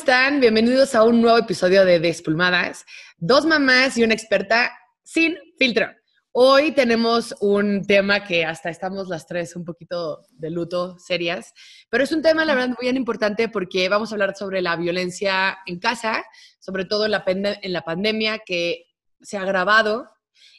están? Bienvenidos a un nuevo episodio de Despulmadas. Dos mamás y una experta sin filtro. Hoy tenemos un tema que hasta estamos las tres un poquito de luto, serias, pero es un tema, la verdad, muy importante porque vamos a hablar sobre la violencia en casa, sobre todo en la, en la pandemia que se ha agravado.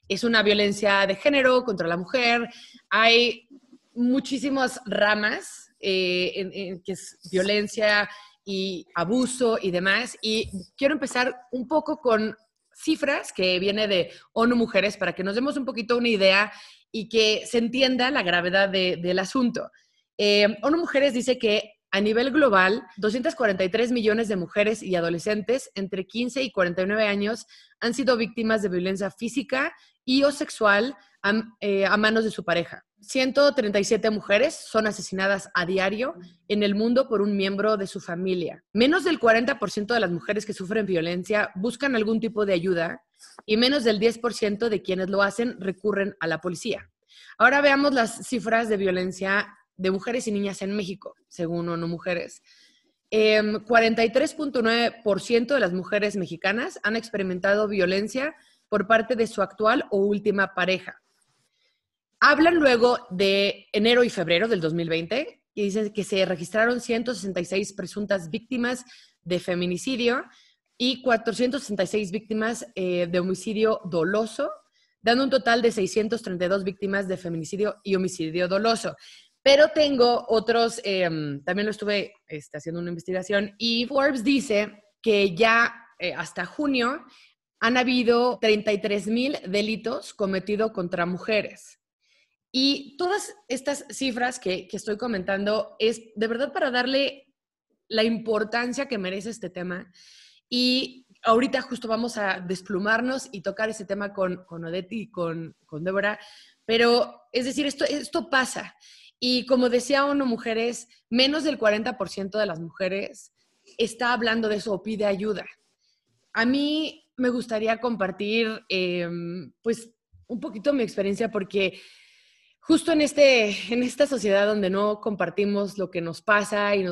Es una violencia de género contra la mujer. Hay muchísimas ramas eh, en, que es violencia y abuso y demás. Y quiero empezar un poco con cifras que viene de ONU Mujeres para que nos demos un poquito una idea y que se entienda la gravedad del asunto. Eh, ONU Mujeres dice que a nivel global, 243 millones de mujeres y adolescentes entre 15 y 49 años han sido víctimas de violencia física y o sexual eh, a, manos de su pareja. 137 mujeres son asesinadas a diario en el mundo por un miembro de su familia. Menos del 40% de las mujeres que sufren violencia buscan algún tipo de ayuda y menos del 10% de quienes lo hacen recurren a la policía. Ahora veamos las cifras de violencia de mujeres y niñas en México, según ONU Mujeres. 43.9% em, de las mujeres mexicanas han experimentado violencia por parte de su actual o última pareja. Hablan luego de enero y febrero del 2020 y dicen que se registraron 166 presuntas víctimas de feminicidio y 466 víctimas eh, de homicidio doloso, dando un total de 632 víctimas de feminicidio y homicidio doloso. Pero tengo otros, em, también lo estuve este, haciendo una investigación y Forbes dice que ya eh, hasta junio han habido 33 mil delitos cometidos contra mujeres. Y todas estas cifras que, estoy comentando es de verdad para darle la importancia que merece este tema. Y ahorita justo vamos a desplumarnos y tocar ese tema con, con Odette y con, con Débora. Pero es decir, esto, esto pasa. Y como decía uno, mujeres, menos del 40% de las mujeres está hablando de eso o pide ayuda. A mí me gustaría compartir, em, pues, un poquito mi experiencia porque justo en, este, en esta sociedad donde no compartimos lo que nos pasa y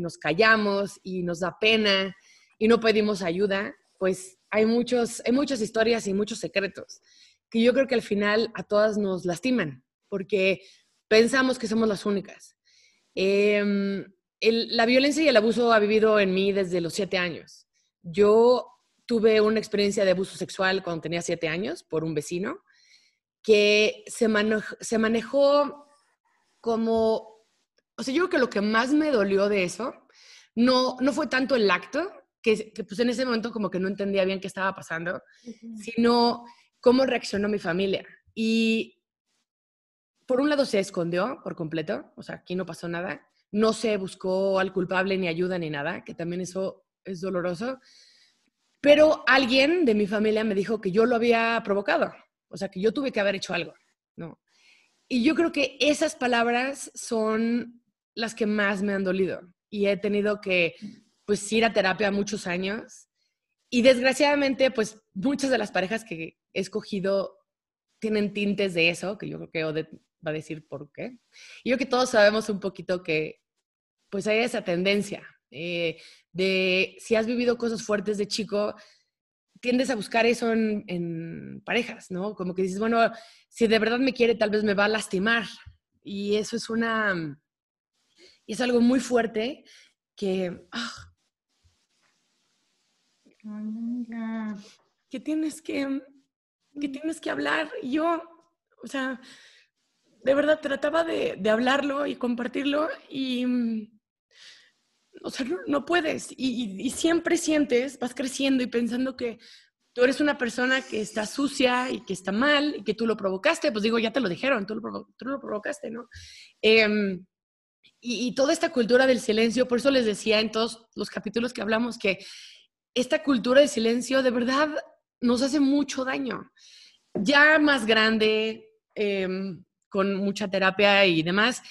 nos, callamos y nos da pena y no pedimos ayuda, pues hay, muchos, hay muchas historias y muchos secretos que yo creo que al final a todas nos lastiman porque pensamos que somos las únicas. Em, la violencia y el abuso ha vivido en mí desde los siete años. Yo tuve una experiencia de abuso sexual cuando tenía siete años por un vecino que se, se manejó como, o sea, yo creo que lo que más me dolió de eso no, no fue tanto el acto, que, que pues en ese momento como que no entendía bien qué estaba pasando, sino cómo reaccionó mi familia. Y por un lado se escondió por completo, o sea, aquí no pasó nada, no se buscó al culpable ni ayuda ni nada, que también eso es doloroso, pero alguien de mi familia me dijo que yo lo había provocado. O sea, que yo tuve que haber hecho algo, ¿no? Y yo creo que esas palabras son las que más me han dolido. Y he tenido que, pues, ir a terapia muchos años. Y desgraciadamente, pues, muchas de las parejas que he escogido tienen tintes de eso, que yo creo que Odette va a decir por qué. Y yo creo que todos sabemos un poquito que, pues, hay esa tendencia eh, de si has vivido cosas fuertes de chico, tiendes a buscar eso en, parejas, ¿no? Como que dices, bueno, si de verdad me quiere, tal vez me va a lastimar. Y eso es una, y es algo muy fuerte que, ah, que tienes que, que tienes que hablar. Y yo, o sea, de verdad trataba de, de hablarlo y compartirlo y o sea, no, puedes. Y, siempre sientes, vas creciendo y pensando que tú eres una persona que está sucia y que está mal y que tú lo provocaste. Pues digo, ya te lo dijeron, tú lo, tú lo provocaste, ¿no? Em, y, toda esta cultura del silencio, por eso les decía en todos los capítulos que hablamos que esta cultura del silencio de verdad nos hace mucho daño. Ya más grande, em, con mucha terapia y demás,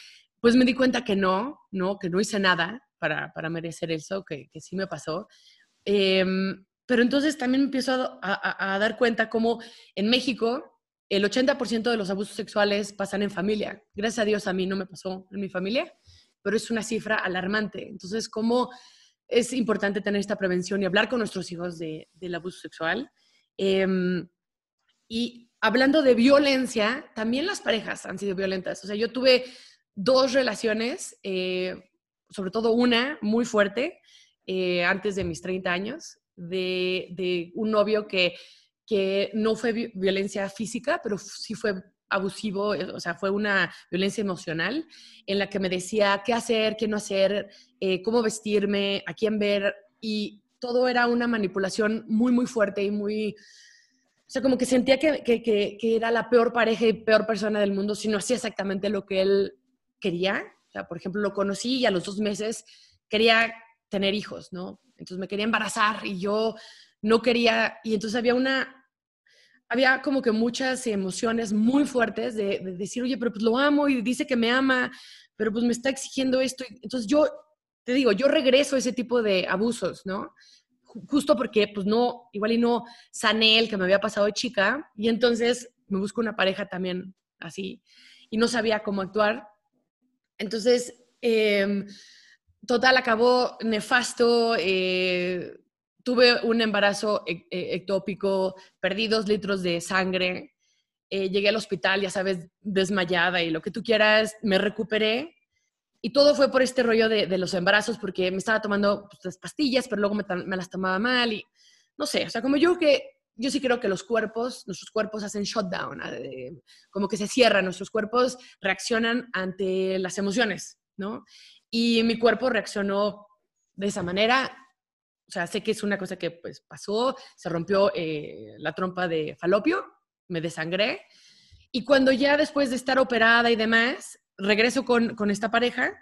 pues me di cuenta que no, no, que no hice nada, para, para merecer eso, que, que, sí me pasó. Em, pero entonces también empiezo a, a, dar cuenta cómo en México el 80% de los abusos sexuales pasan en familia. Gracias a Dios a mí no me pasó en mi familia, pero es una cifra alarmante. Entonces, cómo es importante tener esta prevención y hablar con nuestros hijos de, del abuso sexual. Em, y hablando de violencia, también las parejas han sido violentas. O sea, yo tuve dos relaciones, eh, sobre todo una muy fuerte, eh, antes de mis 30 años, de, de un novio que, que no fue violencia física, pero sí fue abusivo, eh, o sea, fue una violencia emocional en la que me decía qué hacer, qué no hacer, eh, cómo vestirme, a quién ver, y todo era una manipulación muy, muy fuerte y muy... O sea, como que sentía que, que, que, era la peor pareja y peor persona del mundo si no hacía exactamente lo que él quería. O sea, por ejemplo, lo conocí y a los dos meses quería tener hijos, ¿no? Entonces me quería embarazar y yo no quería, y entonces había una había como que muchas emociones muy fuertes de, decir, oye, pero pues lo amo y dice que me ama, pero pues me está exigiendo esto. Entonces yo, te digo, yo regreso a ese tipo de abusos, ¿no? Justo porque pues no, igual y no sané el que me había pasado de chica y entonces me busco una pareja también así y no sabía cómo actuar. Entonces, eh, total, acabó nefasto. Eh, tuve un embarazo e, e, ectópico, perdí dos litros de sangre, eh, llegué al hospital, ya sabes, desmayada y lo que tú quieras, me recuperé. Y todo fue por este rollo de, los embarazos, porque me estaba tomando pues, las pastillas, pero luego me, las tomaba mal y no sé, o sea, como yo que yo sí creo que los cuerpos, nuestros cuerpos hacen shutdown, eh, como que se cierran, nuestros cuerpos reaccionan ante las emociones, ¿no? Y mi cuerpo reaccionó de esa manera o sea, sé que es una cosa que pues pasó, se rompió eh, la trompa de falopio, me desangré. Y cuando ya después de estar operada y demás, regreso con, con esta pareja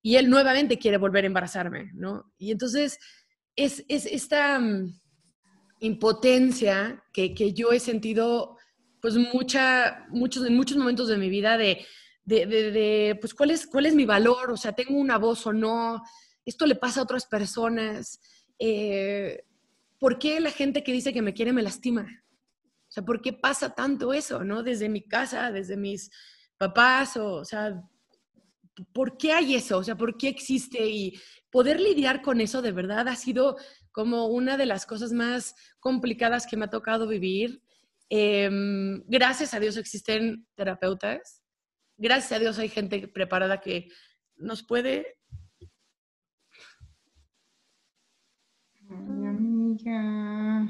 y él nuevamente quiere volver a embarazarme, ¿no? Y entonces es, es esta mm, impotencia que, que, yo he sentido pues mucha, muchos, en muchos momentos de mi vida de, de, de, de, pues cuál es, cuál es mi valor, o sea, tengo una voz o no, esto le pasa a otras personas, eh, ¿por qué la gente que dice que me quiere me lastima? O sea, ¿por qué pasa tanto eso, no? Desde mi casa, desde mis papás, o, sea, ¿por qué hay eso? O sea, ¿por qué existe? Y poder lidiar con eso de verdad ha sido como una de las cosas más complicadas que me ha tocado vivir. Em, gracias a Dios existen terapeutas. Gracias a Dios hay gente preparada que nos puede Ay, amiga.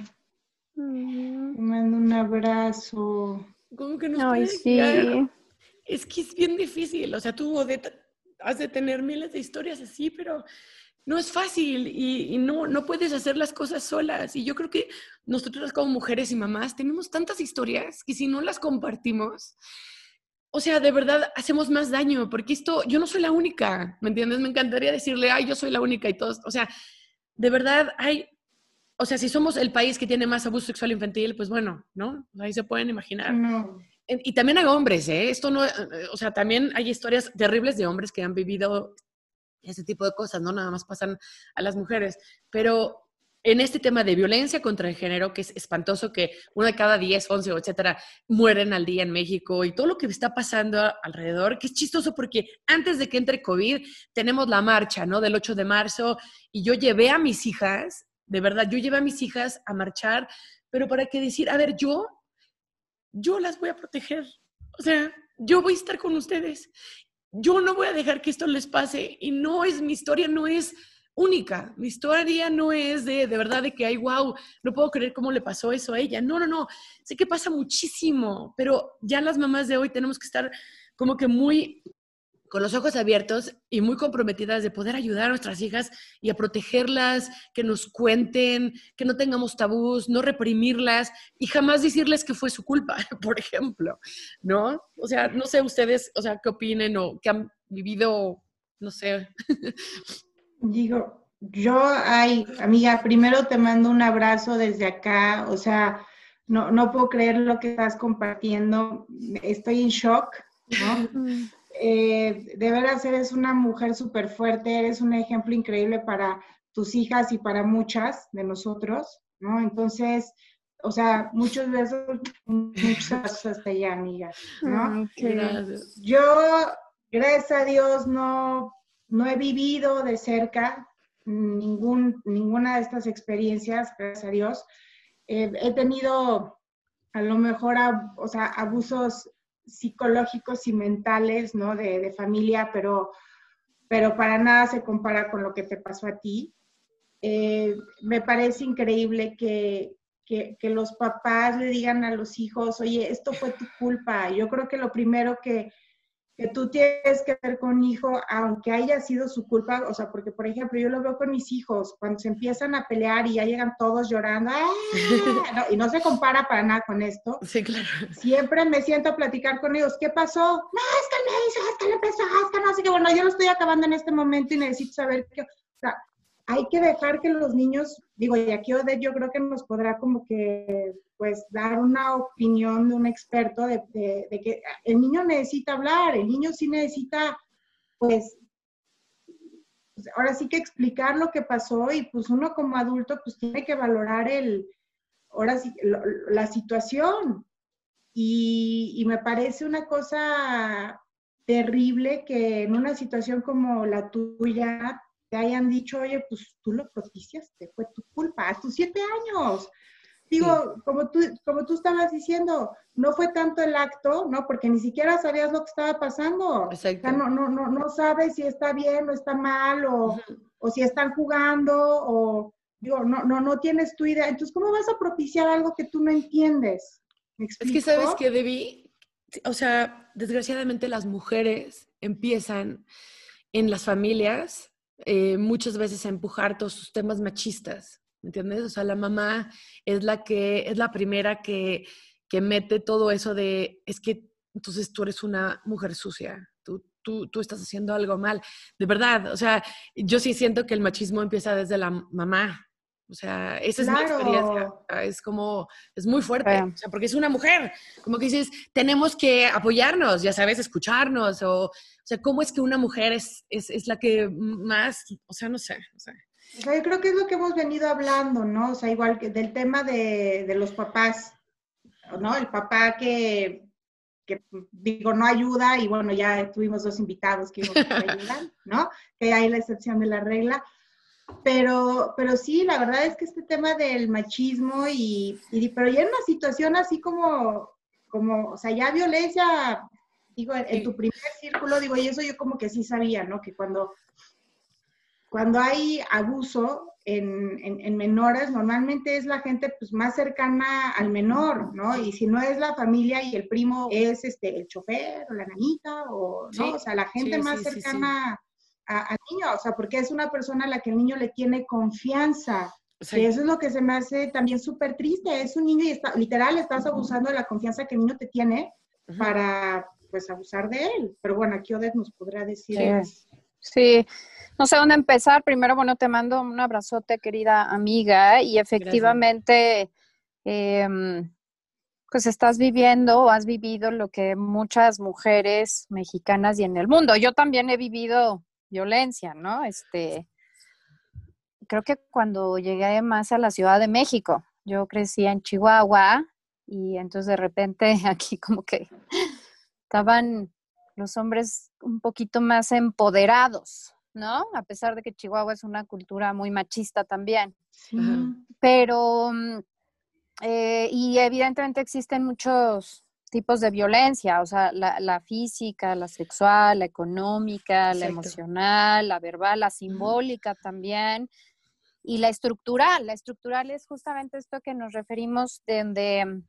Te mando un abrazo. ¿Cómo que no Ay, sí. Es que es bien difícil. O sea, tú has de tener miles de historias así, pero no es fácil y, no, no puedes hacer las cosas solas. Y yo creo que nosotros como mujeres y mamás tenemos tantas historias que si no las compartimos, o sea, de verdad hacemos más daño, porque esto, yo no soy la única, ¿me entiendes? Me encantaría decirle, ay, yo soy la única y todos, o sea, de verdad hay, o sea, si somos el país que tiene más abuso sexual infantil, pues bueno, ¿no? Ahí se pueden imaginar. Y también hay hombres, ¿eh? Esto no, o sea, también hay historias terribles de hombres que han vivido ese tipo de cosas, no nada más pasan a las mujeres, pero en este tema de violencia contra el género, que es espantoso que uno de cada 10, 11, etcétera, mueren al día en México y todo lo que está pasando alrededor, que es chistoso porque antes de que entre COVID tenemos la marcha, ¿no? Del 8 de marzo y yo llevé a mis hijas, de verdad, yo llevé a mis hijas a marchar, pero para qué decir, a ver, yo, yo las voy a proteger. O sea, yo voy a estar con ustedes. Yo no voy a dejar que esto les pase y no es mi historia, no es única. Mi historia no es de, de verdad, de que, ay, wow, no puedo creer cómo le pasó eso a ella. No, no, no. Sé que pasa muchísimo, pero ya las mamás de hoy tenemos que estar como que muy con los ojos abiertos y muy comprometidas de poder ayudar a nuestras hijas y a protegerlas, que nos cuenten, que no tengamos tabús, no reprimirlas y jamás decirles que fue su culpa, por ejemplo, ¿no? O sea, no sé ustedes, o sea, qué opinen o qué han vivido, no sé. Digo, yo, ay, amiga, primero te mando un abrazo desde acá, o sea, no, no puedo creer lo que estás compartiendo, estoy en shock, ¿no? Eh, de veras eres una mujer súper fuerte, eres un ejemplo increíble para tus hijas y para muchas de nosotros, ¿no? Entonces, o sea, muchos besos, muchos besos hasta allá, amiga, ¿no? Yo, gracias a Dios, no no he vivido de cerca, ningún, ninguna de estas experiencias, gracias a Dios. Eh, he tenido a lo mejor o sea, abusos psicológicos y mentales, ¿no? De, familia, pero, pero para nada se compara con lo que te pasó a ti. Eh, me parece increíble que, que, que, los papás le digan a los hijos, oye, esto fue tu culpa. Yo creo que lo primero que, que tú tienes que ver con hijo, aunque haya sido su culpa, o sea, porque por ejemplo, yo lo veo con mis hijos, cuando se empiezan a pelear y ya llegan todos llorando, ¡Ah! y no se compara para nada con esto. Sí, claro. Siempre me siento a platicar con ellos, ¿qué pasó? No, es que me hizo, es que le empezó, es que no sé qué, bueno, yo lo estoy acabando en este momento y necesito saber qué, o sea, hay que dejar que los niños, digo, y aquí Odette yo creo que nos podrá como que, pues, dar una opinión de un experto de, que el niño necesita hablar, el niño sí necesita, pues, pues, ahora sí que explicar lo que pasó y pues uno como adulto pues tiene que valorar el, ahora sí, la situación. Y, y me parece una cosa terrible que en una situación como la tuya te hayan dicho, oye, pues tú lo propiciaste, fue tu culpa, a tus siete años. Digo, como, tú, como tú estabas diciendo, no fue tanto el acto, ¿no? Porque ni siquiera sabías lo que estaba pasando. Exacto. O sea, no, no, no, no sabes si está bien o está mal, o, o si están jugando, o digo, no, no, no tienes tu idea. Entonces, ¿cómo vas a propiciar algo que tú no entiendes? es que sabes que debí, o sea, desgraciadamente las mujeres empiezan en las familias eh, muchas veces empujar todos sus temas machistas, ¿me entiendes? O sea, la mamá es la que es la primera que, que mete todo eso de, es que entonces tú eres una mujer sucia, tú, tú, tú estás haciendo algo mal. De verdad, o sea, yo sí siento que el machismo empieza desde la mamá, o sea, esa es mi experiencia. Es como, es muy fuerte, o sea, porque es una mujer. Como que dices, tenemos que apoyarnos, ya sabes, escucharnos. O, o sea, ¿cómo es que una mujer es, es, es, la que más, o sea, no sé, O sea, yo creo que es lo que hemos venido hablando, ¿no? O sea, igual que del tema de, de los papás, ¿no? El papá que, que, digo, no ayuda, y bueno, ya tuvimos dos invitados que ayudan, ¿no? Que hay la excepción de la regla pero, pero sí, la verdad es que este tema del machismo y, pero ya en una situación así como, como, o sea, ya violencia, digo, en, tu primer círculo, digo, y eso yo como que sí sabía, ¿no? Que cuando, cuando hay abuso en, en, menores, normalmente es la gente pues más cercana al menor, ¿no? Y si no es la familia y el primo es este el chofer o la nanita o, ¿no? o sea, la gente más cercana al niño, o sea, porque es una persona a la que el niño le tiene confianza. Y eso es lo que se me hace también súper triste. Es un niño y está, literal estás abusando de la confianza que el niño te tiene para, pues, abusar de él. Pero bueno, aquí Odette nos podrá decir. Sí. No sé dónde empezar. Primero, bueno, te mando un abrazote, querida amiga. Y efectivamente, em, pues estás viviendo o has vivido lo que muchas mujeres mexicanas y en el mundo. Yo también he vivido violencia, ¿no? Este, creo que cuando llegué más a la Ciudad de México, yo crecí en Chihuahua y entonces de repente aquí como que estaban los hombres un poquito más empoderados, ¿no? A pesar de que Chihuahua es una cultura muy machista también. Pero, mm, eh, y evidentemente existen muchos tipos de violencia, o sea, la, física, la sexual, la económica, la emocional, la verbal, la simbólica también, y la estructural. La estructural es justamente esto que nos referimos donde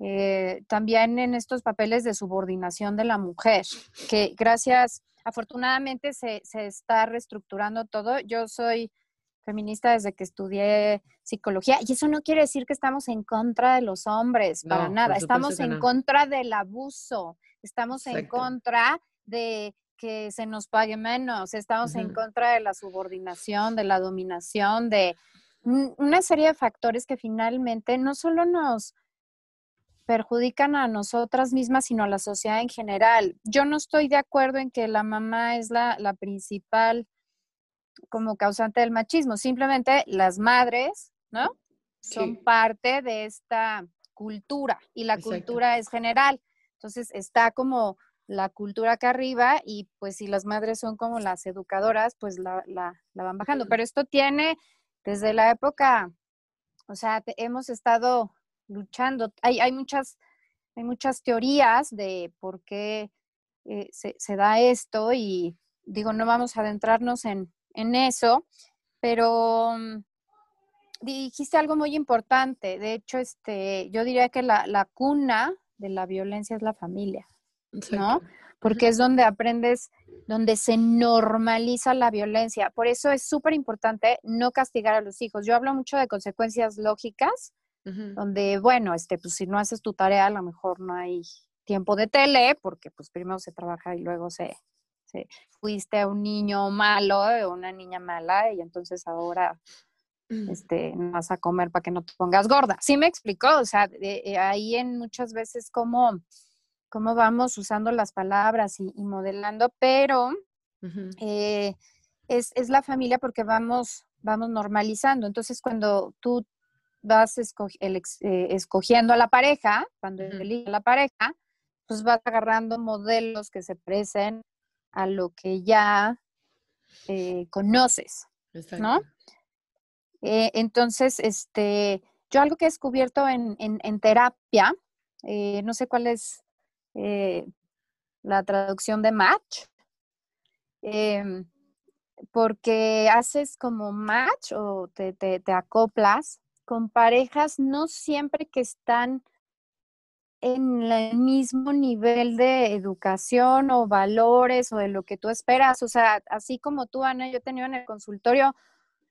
eh, también en estos papeles de subordinación de la mujer, que gracias, afortunadamente se, se está reestructurando todo. Yo soy feminista desde que estudié psicología y eso no quiere decir que estamos en contra de los hombres, para nada, estamos en contra del abuso, estamos en contra de que se nos pague menos, estamos en contra de la subordinación, de la dominación, de una serie de factores que finalmente no solo nos perjudican a nosotras mismas, sino a la sociedad en general. Yo no estoy de acuerdo en que la mamá es la, la principal como causante del machismo, simplemente las madres, ¿no? Son parte de esta cultura y la cultura es general. Entonces está como la cultura acá arriba y pues si las madres son como las educadoras, pues la, la, van bajando. Pero esto tiene desde la época, o sea, hemos estado luchando. Hay, hay, muchas, hay muchas teorías de por qué eh, se, se, da esto y digo, no vamos a adentrarnos en, en eso, pero mm, dijiste algo muy importante. De hecho, este, yo diría que la, la cuna de la violencia es la familia. ¿no? Porque es donde aprendes, donde se normaliza la violencia. Por eso es súper importante no castigar a los hijos. Yo hablo mucho de consecuencias lógicas, donde, bueno, este, pues si no haces tu tarea, a lo mejor no hay tiempo de tele, porque pues primero se trabaja y luego se, se fuiste a un niño malo o una niña mala y entonces ahora este, no vas a comer para que no te pongas gorda. ¿Sí me explicó? O sea, eh, ahí en muchas veces como cómo vamos usando las palabras y, modelando, pero eh, es, la familia porque vamos, vamos normalizando. Entonces, cuando tú vas eh, escogiendo a la pareja, cuando eliges a la pareja, pues vas agarrando modelos que se parecen a lo que ya eh, conoces, ¿no? entonces, este, yo algo que he descubierto en, en terapia, no sé cuál es eh, la traducción de match, em, porque haces como match o te, te, acoplas con parejas no siempre que están en el mismo nivel de educación o valores o de lo que tú esperas. O sea, así como tú, Ana, yo he tenido en el consultorio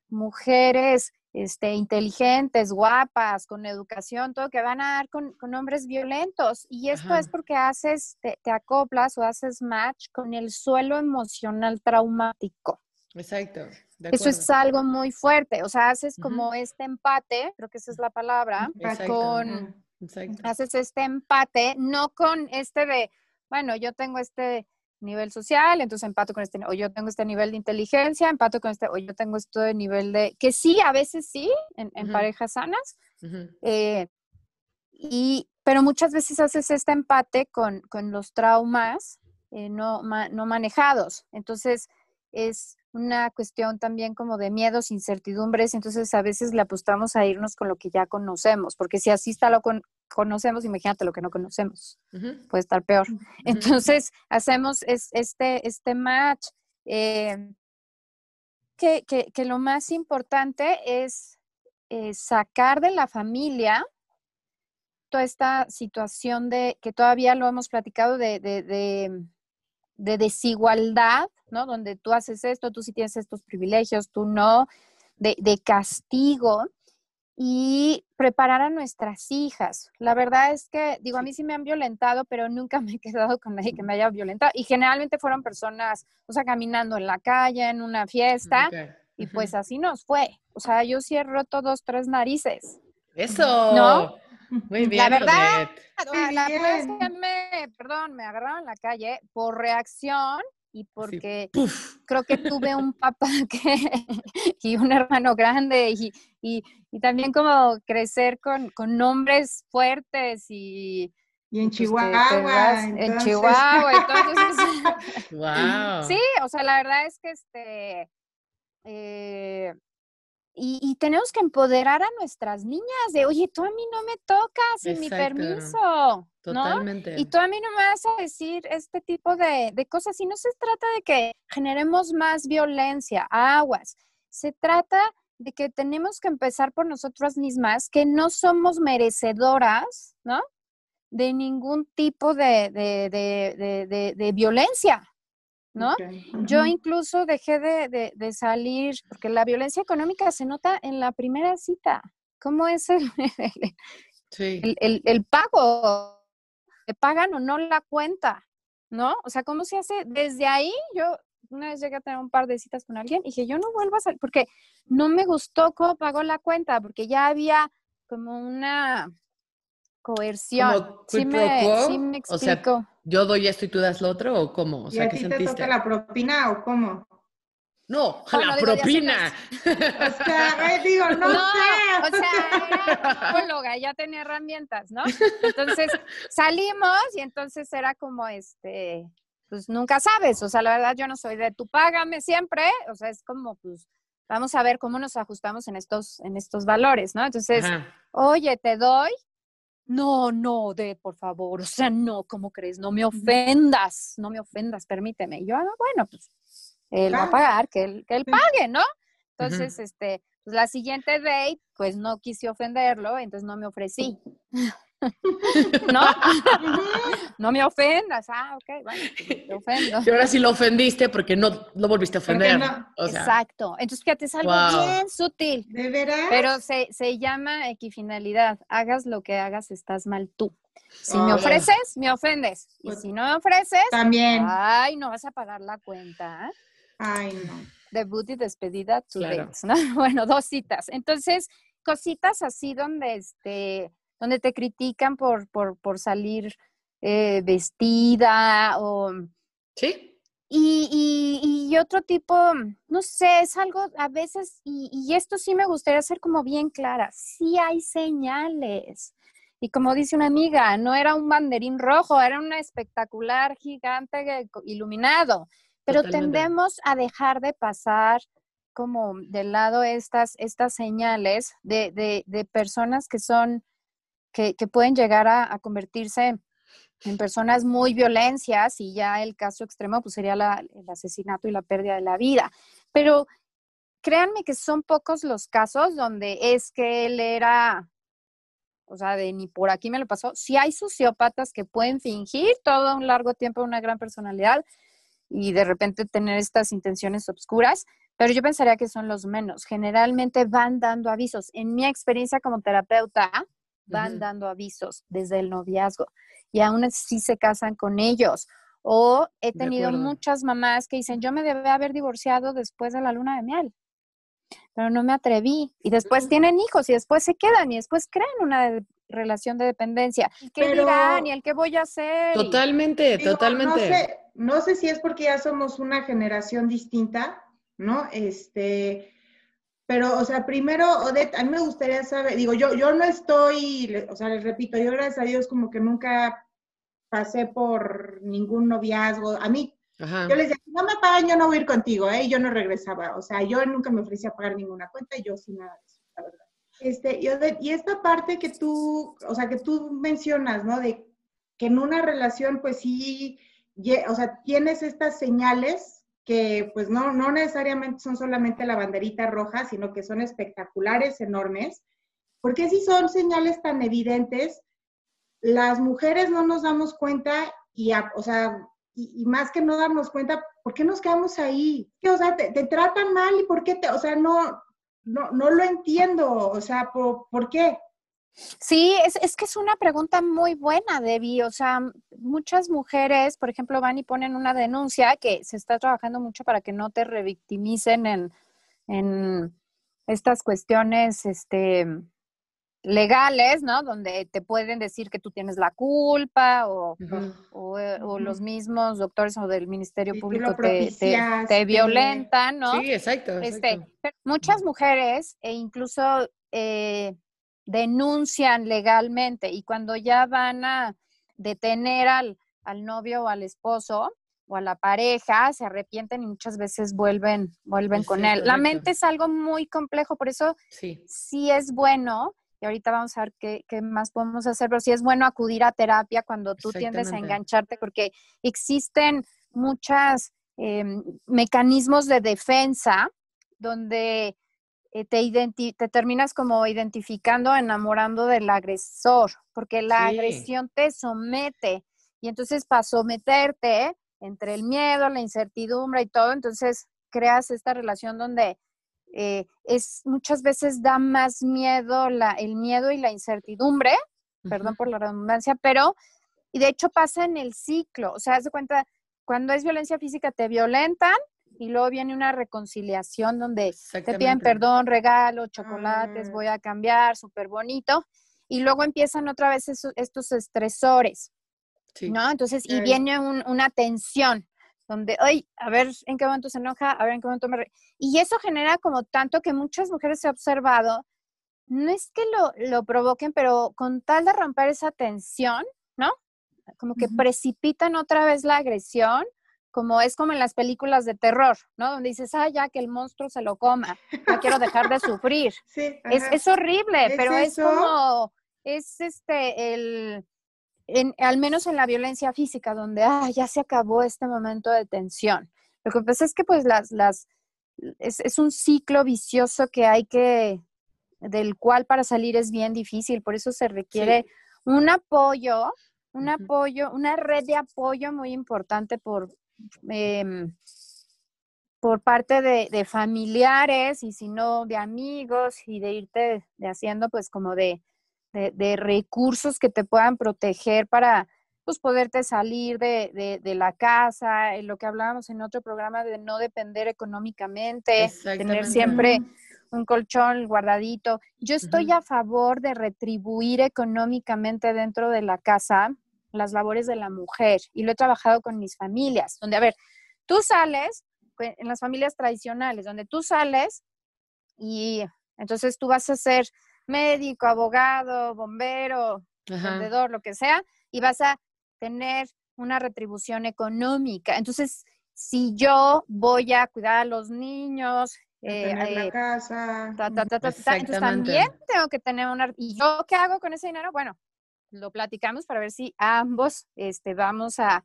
mujeres este, inteligentes, guapas, con educación, todo, que van a dar con, hombres violentos. Y esto es porque haces, te, acoplas o haces match con el suelo emocional traumático. Exacto. Eso es algo muy fuerte. O sea, haces como este empate, creo que esa es la palabra, con, haces este empate, no con este de, bueno, yo tengo este nivel social, entonces empato con este, o yo tengo este nivel de inteligencia, empato con este, o yo tengo este nivel de, que sí, a veces sí, en, parejas sanas, eh, y, pero muchas veces haces este empate con, con los traumas eh, no, no manejados. Entonces, es una cuestión también como de miedos, incertidumbres, entonces a veces le apostamos a irnos con lo que ya conocemos, porque si así está lo con, conocemos, imagínate lo que no conocemos, puede estar peor. Entonces hacemos este, este match, eh, que, que, lo más importante es eh, sacar de la familia toda esta situación de, que todavía lo hemos platicado, de, de, de desigualdad ¿no? Donde tú haces esto, tú sí tienes estos privilegios, tú no, de, castigo y preparar a nuestras hijas. La verdad es que, digo, a mí sí me han violentado, pero nunca me he quedado con nadie que me haya violentado. Y generalmente fueron personas, o sea, caminando en la calle, en una fiesta, y pues así nos fue. O sea, yo sí he roto dos, tres narices. Eso. ¿No? Muy bien. La verdad, la, verdad es que me, perdón, me agarraron en la calle por reacción y porque creo que tuve un papá que, y un hermano grande y, y, y también como crecer con, con nombres fuertes y... Y en pues, Chihuahua. En Chihuahua, entonces... wow. Sí, o sea, la verdad es que este... Eh, y, tenemos que empoderar a nuestras niñas de, oye, tú a mí no me tocas sin mi permiso. Totalmente. Y tú a mí no me vas a decir este tipo de, de cosas. Y no se trata de que generemos más violencia, aguas. Se trata de que tenemos que empezar por nosotras mismas, que no somos merecedoras, ¿no? De ningún tipo de, de, de, de violencia. ¿No? Yo incluso dejé de, salir, porque la violencia económica se nota en la primera cita. ¿Cómo es el, el, pago? ¿Te pagan o no la cuenta? ¿No? O sea, ¿cómo se hace? Desde ahí yo una vez llegué a tener un par de citas con alguien y dije, yo no vuelvo a salir, porque no me gustó cómo pagó la cuenta, porque ya había como una coerción. sí, me, sí me explico yo doy esto y tú das lo otro o cómo? O sea, ¿Y a ti te toca la propina o cómo? No, la propina. O sea, digo, no, sé. O sea, era psicóloga, ya tenía herramientas, ¿no? Entonces salimos y entonces era como este, pues nunca sabes. O sea, la verdad yo no soy de tú págame siempre. O sea, es como, pues, vamos a ver cómo nos ajustamos en estos, en estos valores, ¿no? Entonces, oye, te doy. No, no, de por favor, o sea, no, ¿cómo crees? No me ofendas, no me ofendas, permíteme. Y yo, ah, bueno, pues él va a pagar, que él, que él pague, ¿no? Entonces, este, pues la siguiente date, pues no quise ofenderlo, entonces no me ofrecí. ¿No? no me ofendas. Ah, ok, bueno, pues, te ofendo. Y ahora sí lo ofendiste porque no lo volviste a ofender. Exacto. Entonces, fíjate, es algo bien sutil. ¿De veras? Pero se, se llama equifinalidad. Hagas lo que hagas, estás mal tú. Si me ofreces, me ofendes. Y pues si no me ofreces, también. Ay, no vas a pagar la cuenta. Ay, no. Debut y despedida, tu ¿no? Bueno, dos citas. Entonces, cositas así donde, este, donde te critican por, por, por salir eh, vestida o... Sí. Y, y, otro tipo, no sé, es algo a veces, y, y, esto sí me gustaría ser como bien clara, sí hay señales. Y como dice una amiga, no era un banderín rojo, era un espectacular gigante iluminado pero tendemos a dejar de pasar como de lado estas, estas señales de, de, de personas que son, que, pueden llegar a, a, convertirse en personas muy violencias y ya el caso extremo pues sería la, el asesinato y la pérdida de la vida. Pero créanme que son pocos los casos donde es que él era, o sea, de ni por aquí me lo pasó. Si hay sociópatas que pueden fingir todo un largo tiempo una gran personalidad, y de repente tener estas intenciones obscuras, pero yo pensaría que son los menos. Generalmente van dando avisos. En mi experiencia como terapeuta, van dando avisos desde el noviazgo y aún así se casan con ellos. O he tenido muchas mamás que dicen, yo me debe haber divorciado después de la luna de miel, pero no me atreví. Y después tienen hijos y después se quedan y después crean una relación de dependencia. ¿Qué dirán? ¿Y el qué voy a hacer? Totalmente, totalmente no sé si es porque ya somos una generación distinta, ¿no? Este, pero, o sea, primero, Odette, a mí me gustaría saber, digo, yo, yo no estoy, o sea, les repito, yo gracias a Dios como que nunca pasé por ningún noviazgo. A mí, yo les decía, no me pagan, yo no voy a ir contigo, ¿eh? Y yo no regresaba. O sea, yo nunca me ofrecía pagar ninguna cuenta y yo sin nada de eso, la verdad. Este, y, y esta parte que tú, o sea, que tú mencionas, ¿no? De que en una relación, pues sí, o sea, tienes estas señales que pues no, no necesariamente son solamente la banderita roja, sino que son espectaculares, enormes. Porque si son señales tan evidentes, las mujeres no nos damos cuenta y, o sea, y, más que no darnos cuenta, ¿por qué nos quedamos ahí? O sea, te, tratan mal y ¿por qué te, o sea, no, no, no lo entiendo, o sea, ¿por, ¿por qué? Sí, es, es, que es una pregunta muy buena, Debbie. O sea, muchas mujeres, por ejemplo, van y ponen una denuncia que se está trabajando mucho para que no te revictimicen en, en estas cuestiones este, legales, ¿no? Donde te pueden decir que tú tienes la culpa o, o, eh, los mismos doctores o del Ministerio Público te, te, violentan, ¿no? Sí, exacto. Este, muchas mujeres e incluso... Eh, denuncian legalmente y cuando ya van a detener al, al novio o al esposo o a la pareja, se arrepienten y muchas veces vuelven, vuelven con él. La mente es algo muy complejo, por eso sí, sí es bueno, y ahorita vamos a ver qué, qué, más podemos hacer, pero sí es bueno acudir a terapia cuando tú tiendes a engancharte, porque existen muchos em, mecanismos de defensa donde eh, te, te terminas como identificando, enamorando del agresor, porque la agresión te somete. Y entonces para someterte entre el miedo, la incertidumbre y todo, entonces creas esta relación donde eh, es muchas veces da más miedo la, el miedo y la incertidumbre, perdón por la redundancia, pero y de hecho pasa en el ciclo, o sea, haz de cuenta, cuando es violencia física te violentan y luego viene una reconciliación donde te piden perdón, regalo, chocolates, ah. voy a cambiar, súper bonito, y luego empiezan otra vez estos estresores, ¿no? Entonces, y viene una tensión, donde, ay, a ver en qué momento se enoja, a ver en qué momento me... Y eso genera como tanto que muchas mujeres se ha observado, no es que lo, lo provoquen, pero con tal de romper esa tensión, ¿no? Como que precipitan otra vez la agresión, como es como en las películas de terror, ¿no? Donde dices, ah, ya que el monstruo se lo coma, no quiero dejar de sufrir. Sí, es, horrible, ¿Es pero es como, es este, el, en- al menos en la violencia física, donde, ah, ya se acabó este momento de tensión. Lo que pasa es que, pues, las, las, es, es un ciclo vicioso que hay que, del cual para salir es bien difícil, por eso se requiere un apoyo, un apoyo, una red de apoyo muy importante por, em, por parte de, de familiares y si no de amigos y de irte de haciendo pues como de, de, de recursos que te puedan proteger para pues poderte salir de, de- de la casa, en lo que hablábamos en otro programa de no depender económicamente, tener siempre un colchón guardadito. Yo estoy a favor de retribuir económicamente dentro de la casa las labores de la mujer y lo he trabajado con mis familias, donde, a ver, tú sales, pues, en las familias tradicionales, donde tú sales y entonces tú vas a ser médico, abogado, bombero, Ajá. vendedor, lo que sea, y vas a tener una retribución económica. Entonces, si yo voy a cuidar a los niños, eh, Tener la eh, casa. ta, ta, ta, ta, ta, entonces Exactamente. también tengo que tener una... ¿Y yo qué hago con ese dinero? Bueno, lo platicamos para ver si ambos este, vamos a,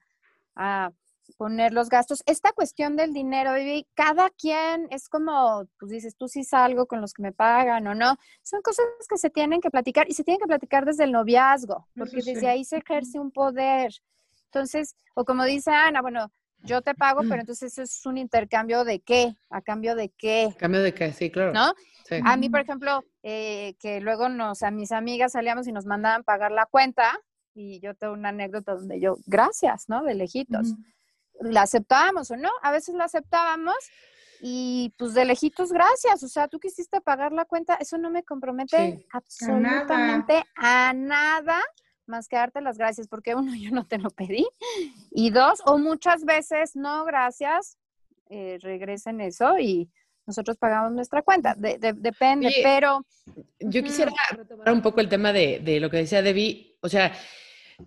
a poner los gastos. Esta cuestión del dinero, cada quien es como, pues dices, tú sí salgo con los que me pagan o no. Son cosas que se tienen que platicar y se tienen que platicar desde el noviazgo, porque sí. desde ahí se ejerce un poder. Entonces, o como dice Ana, bueno, yo te pago, pero entonces eso es un intercambio de qué, a cambio de qué, Cambio de que, sí, claro. ¿no? Sí. A mí, por ejemplo, eh, que luego nos, a mis amigas salíamos y nos mandaban pagar la cuenta, y yo tengo una anécdota donde yo, gracias, ¿no? De lejitos. ¿La aceptábamos o no? A veces la aceptábamos y pues de lejitos, gracias. O sea, tú quisiste pagar la cuenta, eso no me compromete Sí. absolutamente a nada más que darte las gracias, porque uno, yo no te lo pedí, y dos, o muchas veces, no, gracias, eh, regresen eso y nosotros pagamos nuestra cuenta, De- de- depende, Oye, pero Yo quisiera retomar un poco el tema de, de lo que decía Debbie. O sea,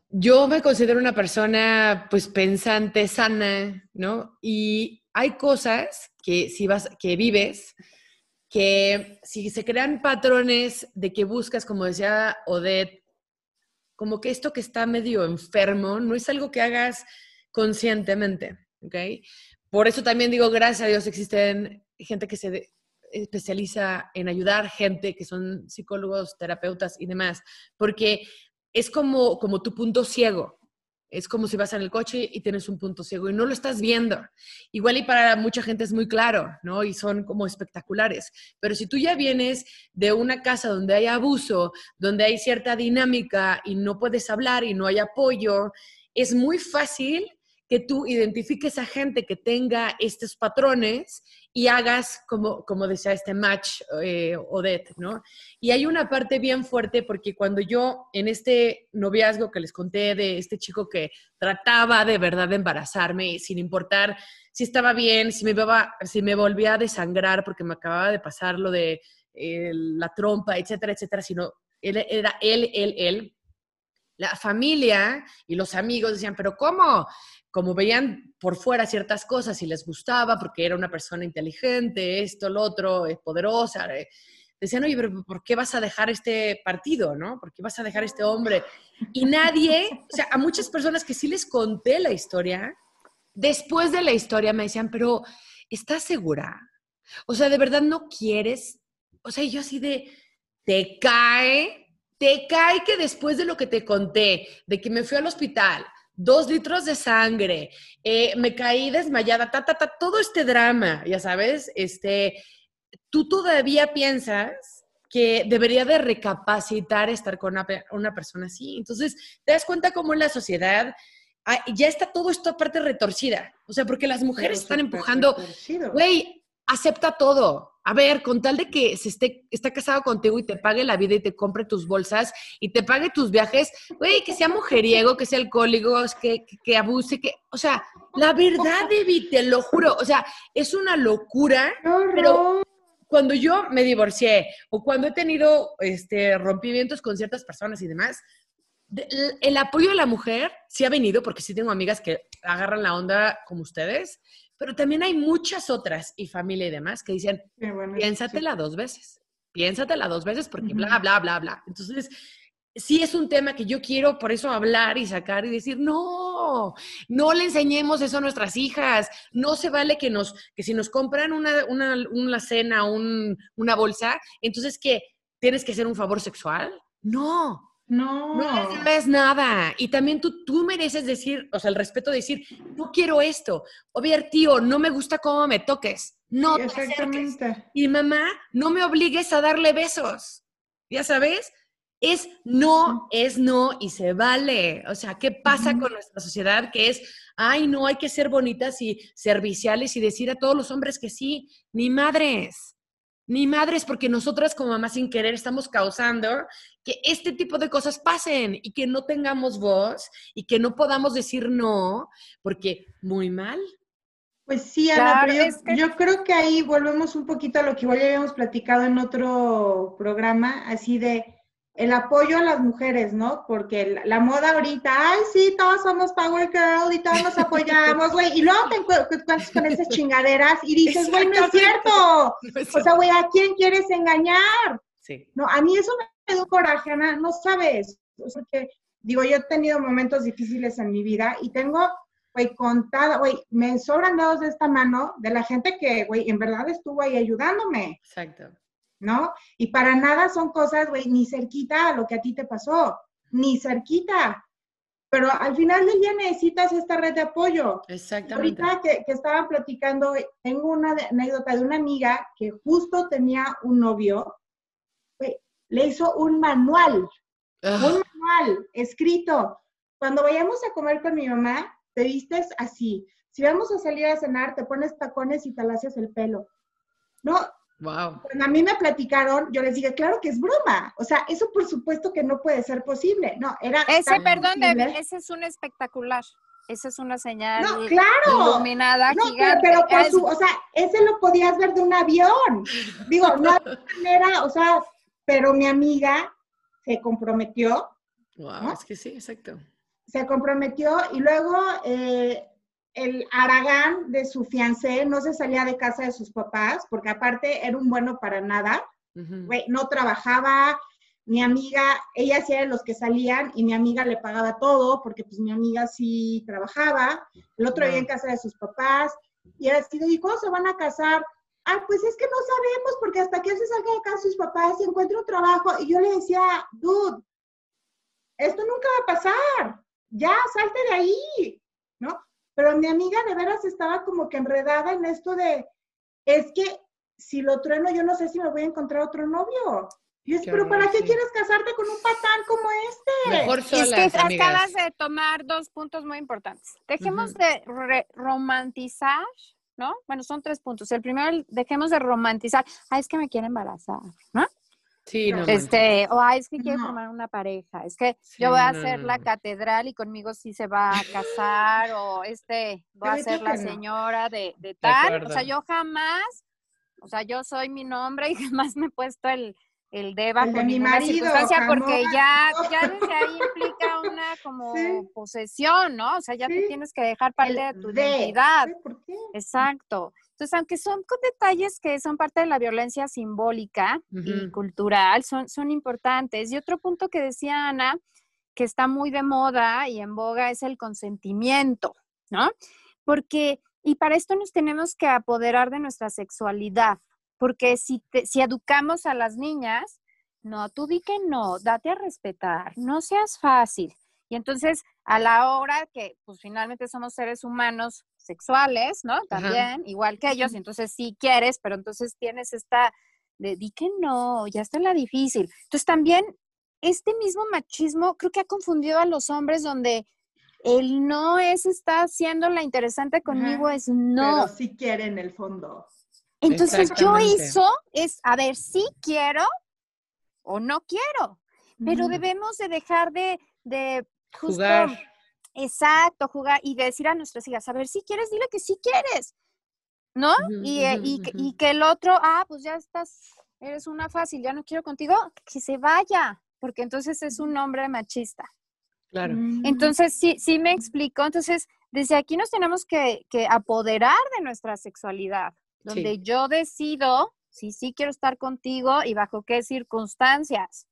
yo me considero una persona, pues, pensante, sana, ¿no? Y hay cosas que si vas, que vives, que si se crean patrones de que buscas, como decía Odette, como que esto que está medio enfermo, no es algo que hagas conscientemente, ¿ok? Por eso también digo, gracias a Dios existen gente que se especializa en ayudar, gente que son psicólogos, terapeutas y demás, porque es como, como tu punto ciego. Es como si vas en el coche y tienes un punto ciego y no lo estás viendo. Igual y para mucha gente es muy claro, ¿no? Y son como espectaculares. Pero si tú ya vienes de una casa donde hay abuso, donde hay cierta dinámica y no puedes hablar y no hay apoyo, es muy fácil que tú identifiques a gente que tenga estos patrones y hagas, como, como decía este match, eh, Odette, ¿no? Y hay una parte bien fuerte porque cuando yo en este noviazgo que les conté de este chico que trataba de verdad de embarazarme sin importar si estaba bien, si me, si me volvía a desangrar porque me acababa de pasar lo de eh, la trompa, etcétera, etcétera, sino él era él, él, él. La familia y los amigos decían, pero ¿cómo? Como veían por fuera ciertas cosas y les gustaba porque era una persona inteligente, esto, lo otro, es poderosa, eh, decían, oye, pero ¿por qué vas a dejar este partido, no? ¿Por qué vas a dejar este hombre? Y nadie, o sea, a muchas personas que sí les conté la historia, después de la historia me decían, pero ¿estás segura? O sea, ¿de verdad no quieres? O sea, yo así de, te cae, te cae que después de lo que te conté, de que me fui al hospital, dos litros de sangre, eh, me caí desmayada, ta, ta, ta, todo este drama, ya sabes, este, tú todavía piensas que debería de recapacitar estar con una, una persona así. Entonces, te das cuenta cómo en la sociedad ah, ya está todo esto aparte retorcida. O sea, porque las mujeres Pero están empujando, güey, acepta todo, A ver, con tal de que se esté, está casado contigo y te pague la vida y te compre tus bolsas y te pague tus viajes, güey, que sea mujeriego, que sea alcohólico, que, que, abuse, que, o sea, la verdad, Debbie, te lo juro, o sea, es una locura, pero cuando yo me divorcié o cuando he tenido este, rompimientos con ciertas personas y demás, el apoyo de la mujer sí ha venido, porque sí tengo amigas que agarran la onda como ustedes, pero también hay muchas otras, y familia y demás, que dicen, piénsatela dos veces, piénsatela dos veces porque bla, bla, bla, bla. Entonces, sí es un tema que yo quiero por eso hablar y sacar y decir, no, no le enseñemos eso a nuestras hijas. No se vale que nos, que si nos compran una, una, una cena, un, una bolsa, entonces que tienes que hacer un favor sexual. No, no. No es nada. Y también tú, tú mereces decir, o sea, el respeto de decir, no quiero esto. O bien, tío, no me gusta cómo me toques. No Exactamente. Y mamá, no me obligues a darle besos. ¿Ya sabes? Es no, es no y se vale. O sea, ¿qué pasa con nuestra sociedad? Que es, ay, no, hay que ser bonitas y serviciales y decir a todos los hombres que sí, ni madres ni madres, porque nosotras como mamás sin querer estamos causando que este tipo de cosas pasen y que no tengamos voz y que no podamos decir no, porque muy mal. Pues sí, Ana, pero yo, creo que ahí volvemos un poquito a lo que igual ya habíamos platicado en otro programa, así de el apoyo a las mujeres, ¿no? Porque la, moda ahorita, ay, sí, todos somos Power Girl y todos nos apoyamos, güey. Y luego te encuentras con esas chingaderas y dices, güey, no es cierto. O sea, güey, ¿a quién quieres engañar? Sí. No, a mí eso me da un coraje, Ana, no sabes. O sea, que, digo, yo he tenido momentos difíciles en mi vida y tengo, güey, contada, güey, me sobran dedos de esta mano de la gente que, güey, en verdad estuvo ahí ayudándome. Exacto. ¿No? Y para nada son cosas, güey, ni cerquita a lo que a ti te pasó, ni cerquita. Pero al final del día necesitas esta red de apoyo. Exactamente. Ahorita que, que estaban platicando, tengo una anécdota de una amiga que justo tenía un novio, güey, le hizo un manual, un manual escrito. Cuando vayamos a comer con mi mamá, te vistes así. Si vamos a salir a cenar, te pones tacones y te lacias el pelo. No, Wow. Cuando a mí me platicaron, yo les dije, claro que es broma. O sea, eso por supuesto que no puede ser posible. No, era. Ese, perdón, ese es un espectacular. Esa es una señal no, claro. iluminada no, Pero, por su, o sea, ese lo podías ver de un avión. Digo, no de manera, o sea, pero mi amiga se comprometió. Wow, es que sí, exacto. Se comprometió y luego eh, el Aragán de su fiancé no se salía de casa de sus papás, porque aparte era un bueno para nada, no trabajaba, mi amiga, ella sí era de los que salían y mi amiga le pagaba todo, porque pues mi amiga sí trabajaba, el otro día en casa de sus papás, y era así, ¿y cómo se van a casar? Ah, pues es que no sabemos, porque hasta que se salga de casa sus papás y encuentre un trabajo, y yo le decía, dude, esto nunca va a pasar, ya, salte de ahí, ¿no? Pero mi amiga de veras estaba como que enredada en esto de, es que si lo trueno, yo no sé si me voy a encontrar otro novio. Y es, pero ¿para qué quieres casarte con un patán como este? Mejor es que acabas de tomar dos puntos muy importantes. Dejemos de romantizar, ¿no? Bueno, son tres puntos. El primero, dejemos de romantizar. Ah, es que me quiere embarazar, ¿no? Sí, no. Este, o es que quiere formar una pareja, es que yo voy a hacer la catedral y conmigo sí se va a casar, o este, voy a ser la señora de, de tal. o sea, yo jamás, o sea, yo soy mi nombre y jamás me he puesto el, el deba con mi marido, porque ya, ya desde ahí implica una como posesión, ¿no? O sea, ya te tienes que dejar parte de tu identidad. Exacto. Entonces, aunque son con detalles que son parte de la violencia simbólica y cultural, son, son importantes. Y otro punto que decía Ana, que está muy de moda y en boga, es el consentimiento, ¿no? Porque, y para esto nos tenemos que apoderar de nuestra sexualidad, porque si, si educamos a las niñas, no, tú di que no, date a respetar, no seas fácil. Y entonces, a la hora que, pues finalmente somos seres humanos sexuales, ¿no? También, igual que ellos, entonces sí quieres, pero entonces tienes esta de di que no, ya está la difícil. Entonces también este mismo machismo creo que ha confundido a los hombres donde el no es está haciendo la interesante conmigo, es no. Pero sí quiere en el fondo. Entonces yo eso es, a ver, si quiero o no quiero, pero debemos de dejar de, de jugar. Exacto, jugar y decir a nuestras hijas, a ver, si quieres, dile que sí quieres, ¿no? y, y, y, que el otro, ah, pues ya estás, eres una fácil, ya no quiero contigo, que se vaya, porque entonces es un hombre machista. Claro. Mm. Entonces, sí, sí me explico. Entonces, desde aquí nos tenemos que, apoderar de nuestra sexualidad, donde yo decido si sí quiero estar contigo y bajo qué circunstancias.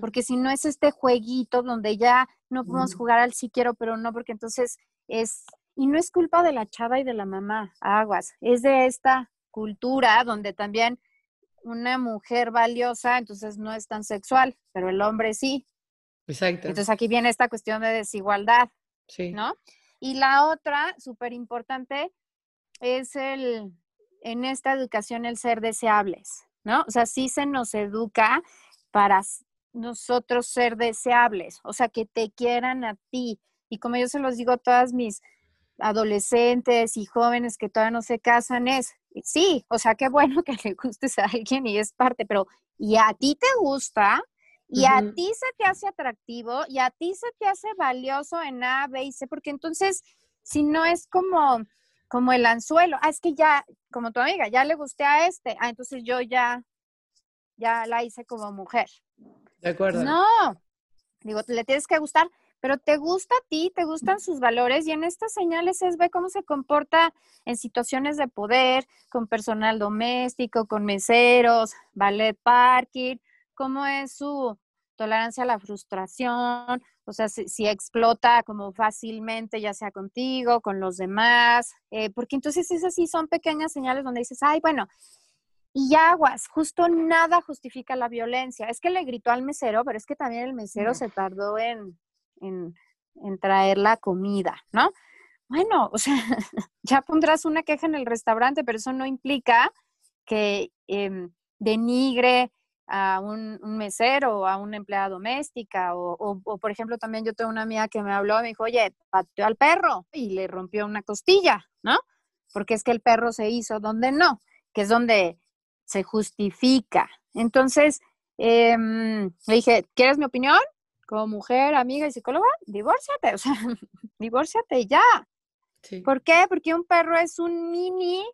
Porque si no es este jueguito donde ya no podemos jugar al sí quiero, pero no, porque entonces es, y no es culpa de la chava y de la mamá, aguas, es de esta cultura donde también una mujer valiosa, entonces no es tan sexual, pero el hombre sí. Exacto. Entonces aquí viene esta cuestión de desigualdad, sí. ¿no? Y la otra, súper importante, es el, en esta educación, el ser deseables, ¿no? O sea, sí se nos educa para nosotros ser deseables, o sea, que te quieran a ti. Y como yo se los digo a todas mis adolescentes y jóvenes que todavía no se casan, es, sí, o sea, qué bueno que le gustes a alguien y es parte, pero ¿y a ti te gusta? y a ti se te hace atractivo y a ti se te hace valioso en A, B y C, porque entonces, si no es como, como el anzuelo, ah, es que ya, como tu amiga, ya le gusté a este, ah, entonces yo ya, ya la hice como mujer. De acuerdo. No, digo, le tienes que gustar, pero te gusta a ti, te gustan sus valores y en estas señales es ve cómo se comporta en situaciones de poder, con personal doméstico, con meseros, ballet parking, cómo es su tolerancia a la frustración, o sea, si, explota como fácilmente, ya sea contigo, con los demás, eh, porque entonces esas sí son pequeñas señales donde dices, ay, bueno, y aguas, justo nada justifica la violencia. Es que le gritó al mesero, pero es que también el mesero se tardó en, en, traer la comida, ¿no? Bueno, o sea, ya pondrás una queja en el restaurante, pero eso no implica que em, denigre, a un, mesero o a una empleada doméstica o, por ejemplo también yo tengo una amiga que me habló y me dijo, oye, pateó al perro y le rompió una costilla, ¿no? Porque es que el perro se hizo donde no, que es donde se justifica. Entonces, em, le dije, ¿quieres mi opinión? Como mujer, amiga y psicóloga, divórciate, o sea, divórciate ya. ¿Por qué? Porque un perro es un mini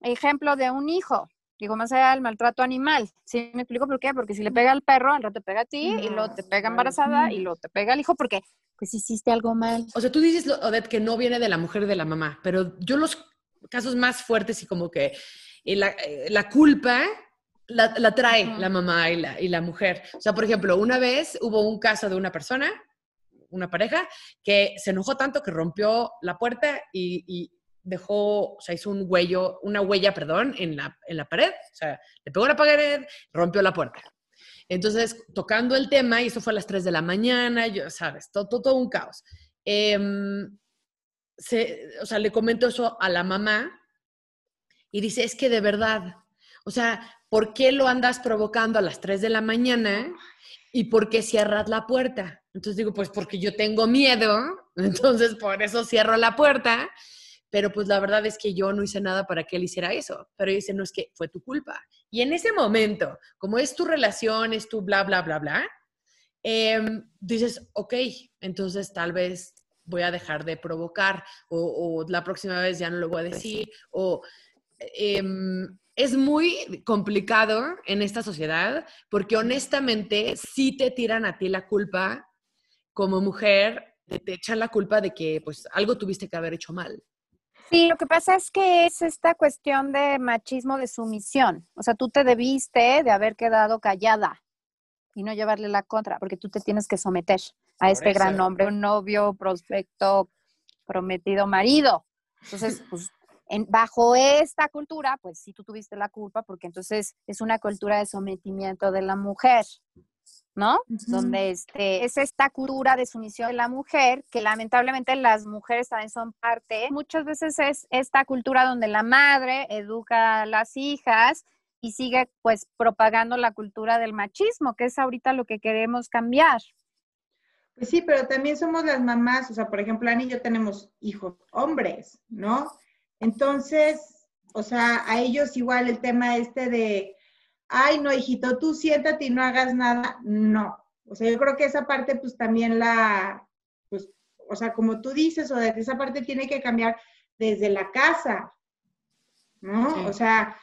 ejemplo de un hijo. Digo, más allá del maltrato animal. ¿Sí me explico por qué? Porque si le pega al perro, al rato te pega a ti, y luego te pega embarazada, y luego te pega al hijo, porque pues hiciste algo mal. O sea, tú dices, Odette, que no viene de la mujer y de la mamá, pero yo los casos más fuertes y como que eh, la, eh, la culpa la, la trae la mamá y la, y la mujer. O sea, por ejemplo, una vez hubo un caso de una persona, una pareja, que se enojó tanto que rompió la puerta y dejó, o sea, hizo un huello, una huella, perdón, en la, en la pared. O sea, le pegó la pared, rompió la puerta. Entonces, tocando el tema, y eso fue a las 3 de la mañana, yo, sabes, todo, todo, un caos. Em, o sea, le comento eso a la mamá y dice, es que de verdad, o sea, ¿por qué lo andas provocando a las 3 de la mañana y por qué cierras la puerta? Entonces digo, pues porque yo tengo miedo, entonces por eso cierro la puerta pero pues la verdad es que yo no hice nada para que él hiciera eso. Pero dice, no es que fue tu culpa. Y en ese momento, como es tu relación, es tu bla, bla, bla, bla, em, dices, ok, entonces tal vez voy a dejar de provocar o, la próxima vez ya no lo voy a decir o... Em, es muy complicado en esta sociedad porque honestamente sí te tiran a ti la culpa como mujer, te echan la culpa de que pues algo tuviste que haber hecho mal. Sí, lo que pasa es que es esta cuestión de machismo de sumisión. O sea, tú te debiste de haber quedado callada y no llevarle la contra, porque tú te tienes que someter a este gran hombre, un novio, prospecto, prometido marido. Entonces, pues, en, bajo esta cultura, pues sí tú tuviste la culpa, porque entonces es una cultura de sometimiento de la mujer. ¿No? Donde este, es esta cultura de sumisión de la mujer, que lamentablemente las mujeres también son parte. Muchas veces es esta cultura donde la madre educa a las hijas y sigue pues propagando la cultura del machismo, que es ahorita lo que queremos cambiar. Pues sí, pero también somos las mamás, o sea, por ejemplo, Ani y yo tenemos hijos hombres, ¿no? Entonces, o sea, a ellos igual el tema este de, ay, no, hijito, tú siéntate y no hagas nada, no. O sea, yo creo que esa parte pues también la, pues, o sea, como tú dices, o de esa parte tiene que cambiar desde la casa, ¿no? O sea,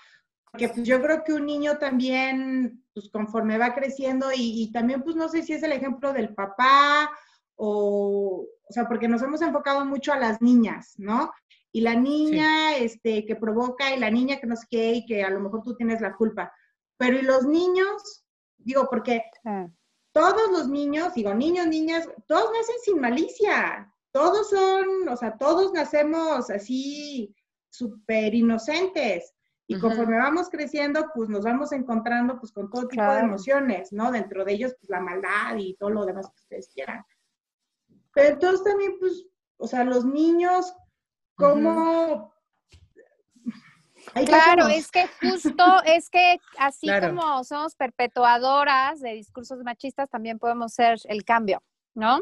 porque pues yo creo que un niño también, pues conforme va creciendo y, y, también pues no sé si es el ejemplo del papá o, o sea, porque nos hemos enfocado mucho a las niñas, ¿no? Y la niña este, que provoca y la niña que no sé qué y que a lo mejor tú tienes la culpa. Pero ¿y los niños? Digo, porque todos los niños, digo, niños, niñas, todos nacen sin malicia. Todos son, o sea, todos nacemos así súper inocentes. Y conforme vamos creciendo, pues nos vamos encontrando pues con todo tipo de emociones, ¿no? Dentro de ellos, pues la maldad y todo lo demás que ustedes quieran. Pero entonces también, pues, o sea, los niños, ¿cómo...? Claro, es que justo, es que así como somos perpetuadoras de discursos machistas, también podemos ser el cambio, ¿no?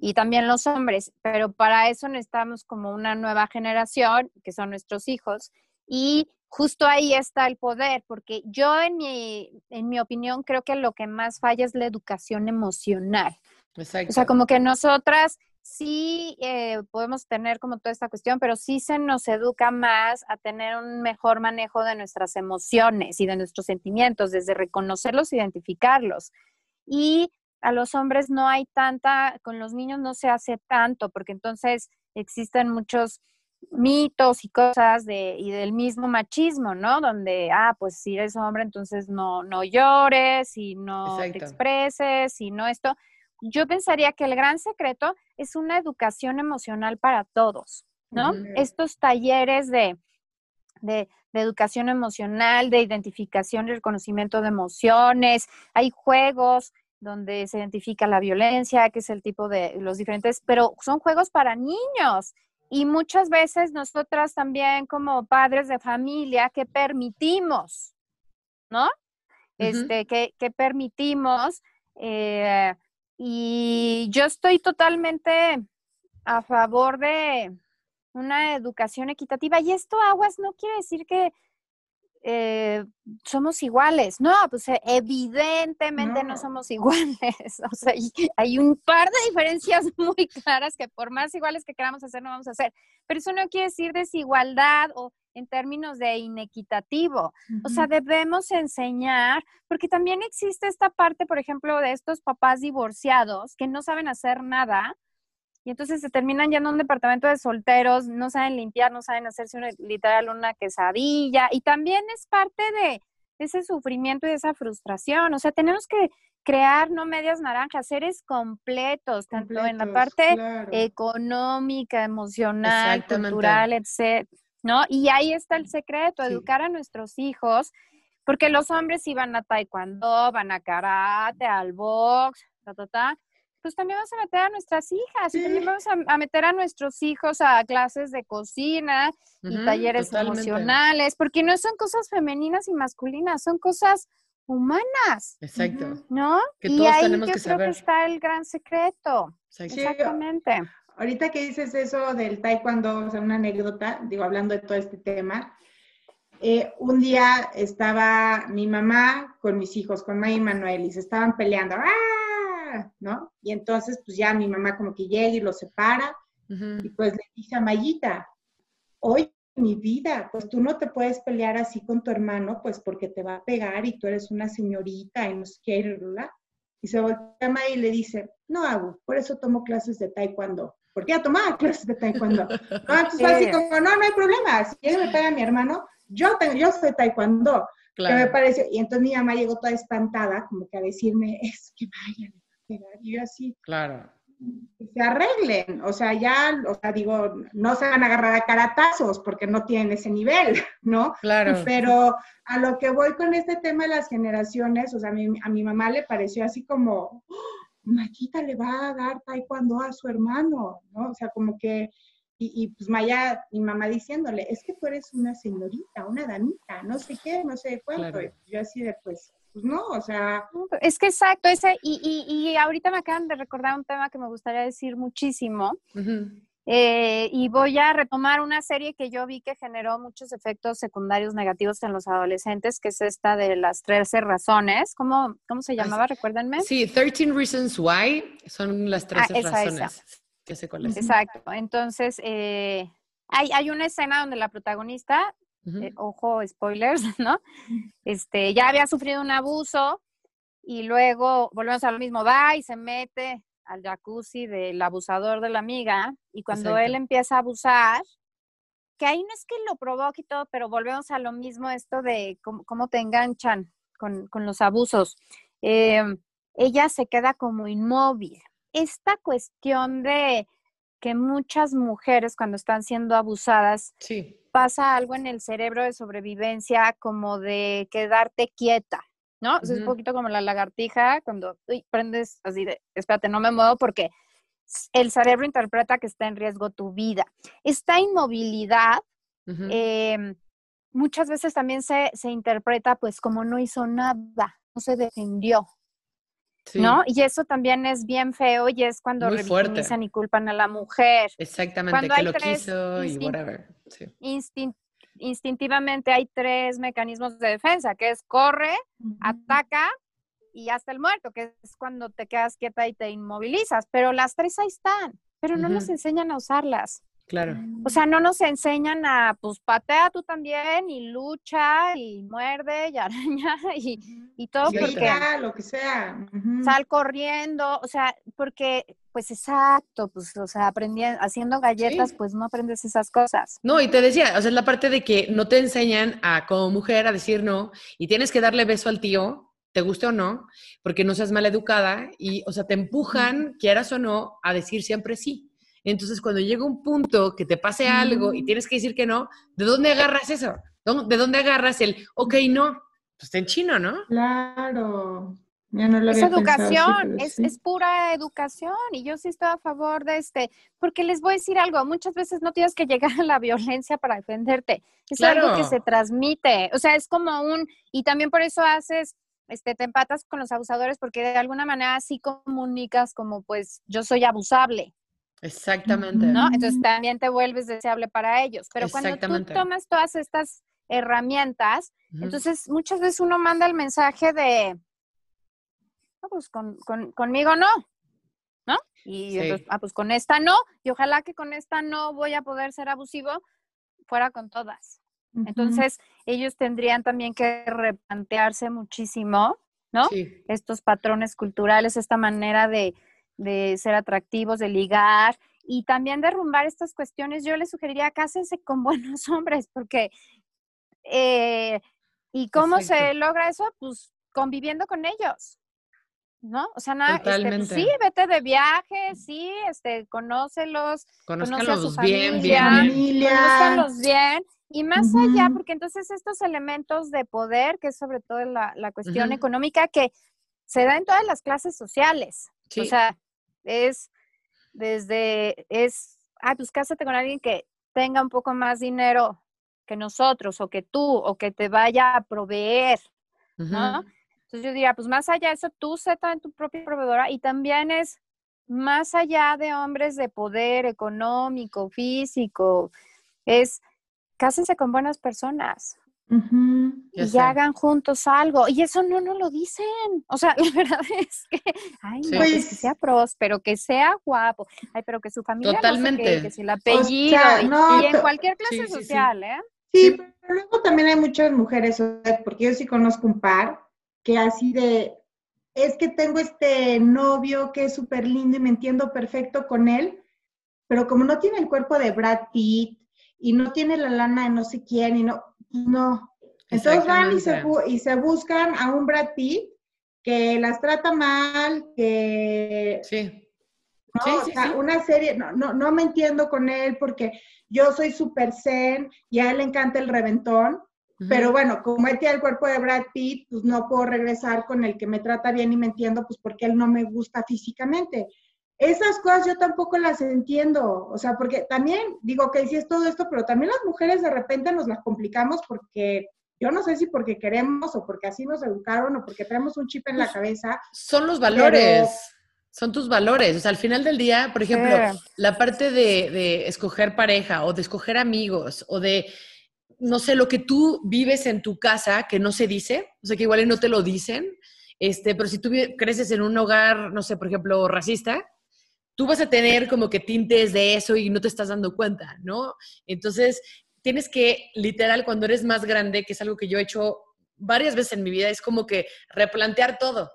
Y también los hombres, pero para eso necesitamos como una nueva generación, que son nuestros hijos, y justo ahí está el poder, porque yo en mi, en mi opinión creo que lo que más falla es la educación emocional. Exacto. O sea, como que nosotras sí eh, podemos tener como toda esta cuestión, pero sí se nos educa más a tener un mejor manejo de nuestras emociones y de nuestros sentimientos, desde reconocerlos, identificarlos. Y a los hombres no hay tanta, con los niños no se hace tanto, porque entonces existen muchos mitos y cosas de, y del mismo machismo, ¿no? Donde, ah, pues si eres hombre, entonces no, no llores y no te expreses y no esto yo pensaría que el gran secreto es una educación emocional para todos, ¿no? Estos talleres de, de, educación emocional, de identificación y reconocimiento de emociones, hay juegos donde se identifica la violencia, que es el tipo de los diferentes, pero son juegos para niños. Y muchas veces nosotras también como padres de familia que permitimos, ¿no? Este, que, que permitimos eh, y yo estoy totalmente a favor de una educación equitativa. Y esto, Aguas, no quiere decir que eh, somos iguales. No, pues eh, evidentemente no. somos iguales. O sea, hay un par de diferencias muy claras que por más iguales que queramos hacer, no vamos a hacer. Pero eso no quiere decir desigualdad o en términos de inequitativo. O sea, debemos enseñar, porque también existe esta parte, por ejemplo, de estos papás divorciados que no saben hacer nada y entonces se terminan yendo a un departamento de solteros, no saben limpiar, no saben hacerse una, literal una quesadilla y también es parte de ese sufrimiento y esa frustración. O sea, tenemos que crear no medias naranjas, seres completos, tanto en la parte económica, emocional, cultural, etc. ¿no? Y ahí está el secreto, educar a nuestros hijos, porque los hombres iban a taekwondo, van a karate, al box, ta, ta, ta, pues también vamos a meter a nuestras hijas y también vamos a, meter a nuestros hijos a clases de cocina y talleres emocionales, porque no son cosas femeninas y masculinas, son cosas humanas. Exacto. ¿No? y ahí yo creo que está el gran secreto. Exactamente. Ahorita que dices eso del taekwondo, o sea, una anécdota, digo, hablando de todo este tema, eh, un día estaba mi mamá con mis hijos, con May y Manuel, y se estaban peleando, ¡ah! ¿no? Y entonces, pues ya mi mamá como que llega y los separa, y pues le dije a Mayita, oye, mi vida, pues tú no te puedes pelear así con tu hermano, pues porque te va a pegar y tú eres una señorita y no sé qué. Y se voltea a May y le dice, no hago, por eso tomo clases de taekwondo porque ya tomaba clases de taekwondo. No, entonces así como, no, no hay problema, si él me pega a mi hermano, yo, tengo, yo soy taekwondo. Que me parece, y entonces mi mamá llegó toda espantada, como que a decirme, es que vaya, y yo así. Claro. Se arreglen, o sea, ya, o sea, digo, no se van a agarrar a caratazos porque no tienen ese nivel, ¿no? Claro. Pero a lo que voy con este tema de las generaciones, o sea, a mi, a mi mamá le pareció así como, Mayita le va a dar taekwondo a su hermano, ¿no? O sea, como que, y, pues Maya, mi mamá diciéndole, es que tú eres una señorita, una damita, no sé qué, no sé cuánto. Yo así de, pues, pues no, o sea. Es que exacto, ese, y, y, y, ahorita me acaban de recordar un tema que me gustaría decir muchísimo. Eh, y voy a retomar una serie que yo vi que generó muchos efectos secundarios negativos en los adolescentes, que es esta de las 13 razones. ¿Cómo, cómo se llamaba? Recuérdenme. Sí, 13 Reasons Why son las 13 ah, razones. Exacto. Entonces, eh, hay, hay una escena donde la protagonista, eh, ojo, spoilers, ¿no? Este, ya había sufrido un abuso y luego volvemos a lo mismo, va y se mete al jacuzzi del abusador de la amiga y cuando él empieza a abusar, que ahí no es que lo provoque y todo, pero volvemos a lo mismo esto de cómo, te enganchan con, los abusos. Em, ella se queda como inmóvil. Esta cuestión de que muchas mujeres cuando están siendo abusadas pasa algo en el cerebro de sobrevivencia como de quedarte quieta, ¿no? Es un poquito como la lagartija cuando prendes así de, espérate, no me muevo porque el cerebro interpreta que está en riesgo tu vida. Esta inmovilidad em, muchas veces también se, se, interpreta pues como no hizo nada, no se defendió. ¿No? Y eso también es bien feo y es cuando revictimizan y culpan a la mujer. Exactamente, que lo quiso y whatever. Sí instintivamente hay tres mecanismos de defensa, que es corre, ataca y hasta el muerto, que es cuando te quedas quieta y te inmovilizas. Pero las tres ahí están, pero no nos enseñan a usarlas. Claro. O sea, no nos enseñan a, pues, patea tú también y lucha y muerde y araña y, y todo. porque, lo que sea. Sal corriendo, o sea, porque, pues exacto, pues, o sea, aprendiendo, haciendo galletas, pues no aprendes esas cosas. No, y te decía, o sea, es la parte de que no te enseñan a, como mujer, a decir no y tienes que darle beso al tío, te guste o no, porque no seas mal educada y, o sea, te empujan, quieras o no, a decir siempre sí. Entonces, cuando llega un punto que te pase algo y mm. tienes que decir que no, ¿de dónde agarras eso? ¿De dónde agarras el, ok, no? Pues está en chino, ¿no? Claro. Ya no lo es educación, es, es, pura educación y yo sí estoy a favor de este, porque les voy a decir algo, muchas veces no tienes que llegar a la violencia para defenderte, es algo que se transmite, o sea, es como un, y también por eso haces, este, te empatas con los abusadores porque de alguna manera sí comunicas como pues yo soy abusable, Exactamente. ¿No? Entonces también te vuelves deseable para ellos. Pero cuando tú tomas todas estas herramientas, entonces muchas veces uno manda el mensaje de, pues con, conmigo no, ¿no? Y entonces, ah, pues con esta no, y ojalá que con esta no voy a poder ser abusivo, fuera con todas. Entonces, ellos tendrían también que replantearse muchísimo, ¿no? Estos patrones culturales, esta manera de, de ser atractivos, de ligar y también derrumbar estas cuestiones, yo les sugeriría cásense con buenos hombres, porque eh, ¿y cómo se logra eso? Pues conviviendo con ellos. ¿No? O sea, nada, este, pues sí, vete de viaje, sí, este, conócelos, conoce a su bien, familia, bien, bien, y más allá, porque entonces estos elementos de poder, que es sobre todo la, la cuestión económica, que se da en todas las clases sociales. O sea, es desde, es, ah, pues cásate con alguien que tenga un poco más dinero que nosotros, o que tú, o que te vaya a proveer, ¿no? Entonces yo diría, pues más allá de eso, tú sé también tu propia proveedora y también es más allá de hombres de poder económico, físico, es cásense con buenas personas y hagan juntos algo. Y eso no nos lo dicen. O sea, la verdad es que, ay, no, pues, que sea próspero, que sea guapo, ay, pero que su familia Totalmente. No sé que si el apellido, y, en cualquier clase social, ¿eh? Sí, pero luego también hay muchas mujeres, porque yo sí conozco un par que así de, es que tengo este novio que es súper lindo y me entiendo perfecto con él, pero como no tiene el cuerpo de Brad Pitt y no tiene la lana de no sé quién y no, no. Entonces van y se, y se buscan a un Brad Pitt que las trata mal, que... Sí. ¿no? o sea, una serie, no, no, no me entiendo con él porque yo soy súper zen y a él le encanta el reventón, pero bueno, como él tiene el cuerpo de Brad Pitt, pues no puedo regresar con el que me trata bien y me entiendo, pues porque él no me gusta físicamente. Esas cosas yo tampoco las entiendo, o sea, porque también digo que sí es todo esto, pero también las mujeres de repente nos las complicamos porque yo no sé si porque queremos o porque así nos educaron o porque tenemos un chip en la pues, cabeza. Son los valores. Son tus valores. O sea, al final del día, por ejemplo, la parte de, de escoger pareja o de escoger amigos o de no sé, lo que tú vives en tu casa que no se dice, o sea, que igual no te lo dicen, este, pero si tú creces en un hogar, no sé, por ejemplo, racista, tú vas a tener como que tintes de eso y no te estás dando cuenta, ¿no? Entonces, tienes que, literal, cuando eres más grande, que es algo que yo he hecho varias veces en mi vida, es como que replantear todo.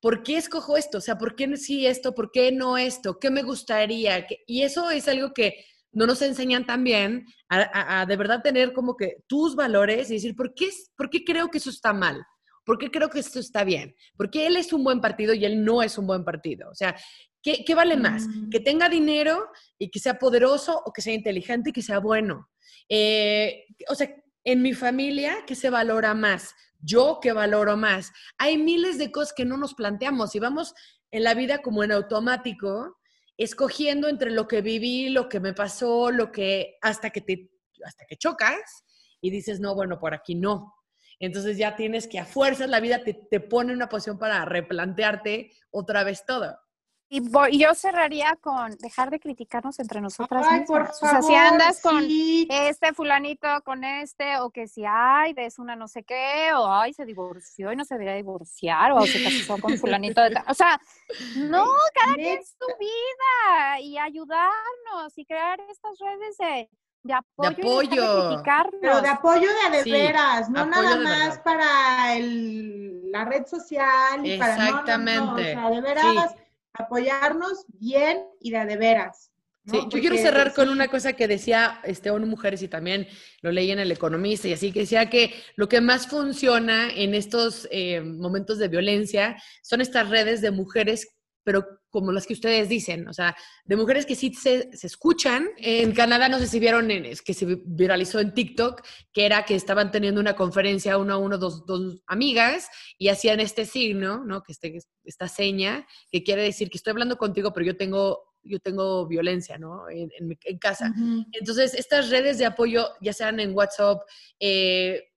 ¿Por qué escojo esto? O sea, ¿por qué sí esto? ¿Por qué no esto? ¿Qué me gustaría? Y eso es algo que no nos enseñan también a, a, de verdad tener como que tus valores y decir, ¿por qué, ¿por qué creo que eso está mal? ¿Por qué creo que esto está bien? Porque él es un buen partido y él no es un buen partido. O sea, ¿qué, qué vale más? Mm. ¿Que tenga dinero y que sea poderoso o que sea inteligente y que sea bueno? Eh, o sea, en mi familia, ¿qué se valora más? Yo que valoro más. Hay miles de cosas que no nos planteamos y vamos en la vida como en automático escogiendo entre lo que viví, lo que me pasó, lo que hasta que te hasta que chocas y dices, "No, bueno, por aquí no." Entonces ya tienes que a fuerzas la vida te, te pone en una posición para replantearte otra vez todo. Y yo cerraría con dejar de criticarnos entre nosotras mismas. o sea, si andas con este fulanito, con este, o que si, ay, es una no sé qué, o ay, se divorció y no se debería divorciar, o se casó con fulanito. De o sea, no, cada quien su vida y ayudarnos y crear estas redes de, de apoyo. De apoyo. Pero de apoyo de, de veras, no nada más para el, la red social y para Exactamente. No, o sea, de veras apoyarnos bien y de, de veras. Sí, yo quiero cerrar con una cosa que decía este, ONU Mujeres y también lo leí en El Economista y así, que decía que lo que más funciona en estos eh, momentos de violencia son estas redes de mujeres pero como las que ustedes dicen, o sea, de mujeres que sí se, escuchan. En Canadá, no sé si vieron, es que se viralizó en TikTok, que era que estaban teniendo una conferencia uno a uno, dos, dos amigas, y hacían este signo, ¿no? Que este, esta seña, que quiere decir que estoy hablando contigo, pero yo tengo yo tengo violencia, ¿no? En, en, casa. Entonces, estas redes de apoyo, ya sean en WhatsApp, eh,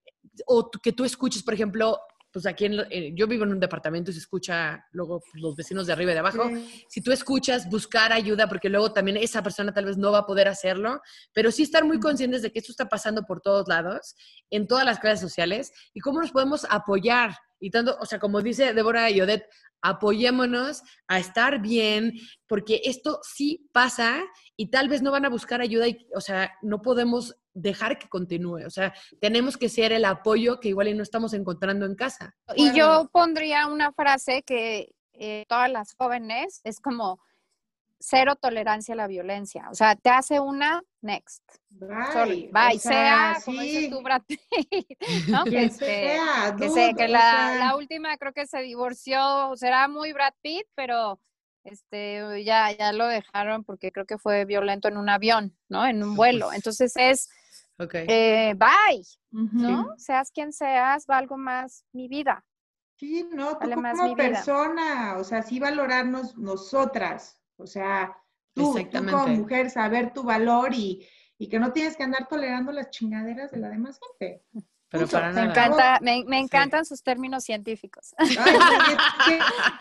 o que tú escuches, por ejemplo, pues aquí en, yo vivo en un departamento y se escucha luego los vecinos de arriba y de abajo. Si tú escuchas, buscar ayuda, porque luego también esa persona tal vez no va a poder hacerlo, pero sí estar muy conscientes de que esto está pasando por todos lados, en todas las clases sociales, y cómo nos podemos apoyar. Y tanto, o sea, como dice Débora y Odette, apoyémonos a estar bien, porque esto sí pasa y tal vez no van a buscar ayuda, y, o sea, no podemos dejar que continúe. O sea, tenemos que ser el apoyo que igual y no estamos encontrando en casa. Y yo pondría una frase que eh, todas las jóvenes es como cero tolerancia a la violencia. O sea, te hace una, next. Bye. Bye. sea, como dices tú, Brad ¿no? Que, este, sea, que, sé, que la, la, última creo que se divorció, será muy Brad Pitt, pero este, ya, ya lo dejaron porque creo que fue violento en un avión, ¿no? En un vuelo. Entonces es Okay. Eh, bye, ¿no? Seas quien seas, valgo más mi vida. Sí, no, tú como persona, o sea, sí valorarnos nosotras, o sea, tú, tú, como mujer, saber tu valor y, y que no tienes que andar tolerando las chingaderas de la demás gente. Pero para me, encanta, me, me, encantan sus términos científicos.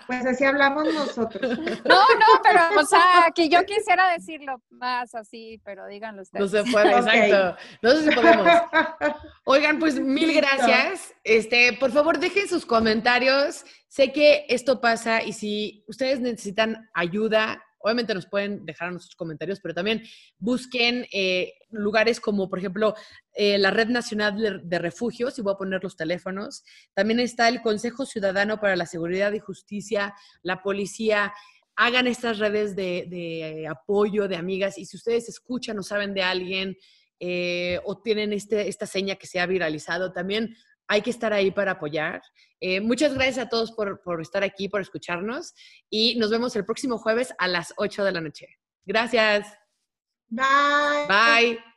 pues así hablamos nosotros. No, no, pero, o sea, que yo quisiera decirlo más así, pero díganlo ustedes. No se puede, exacto. No sé si podemos. Oigan, pues mil gracias. Este, por favor, dejen sus comentarios. Sé que esto pasa y si ustedes necesitan ayuda, Obviamente nos pueden dejar nuestros comentarios, pero también busquen eh, lugares como, por ejemplo, eh, la Red Nacional de, Refugios, y voy a poner los teléfonos. También está el Consejo Ciudadano para la Seguridad y Justicia, la policía. Hagan estas redes de, apoyo, de amigas, y si ustedes escuchan o saben de alguien eh, o tienen este, esta seña que se ha viralizado, también hay que estar ahí para apoyar. Eh, muchas gracias a todos por, por estar aquí, por escucharnos y nos vemos el próximo jueves a las 8 de la noche. Gracias. Bye. Bye.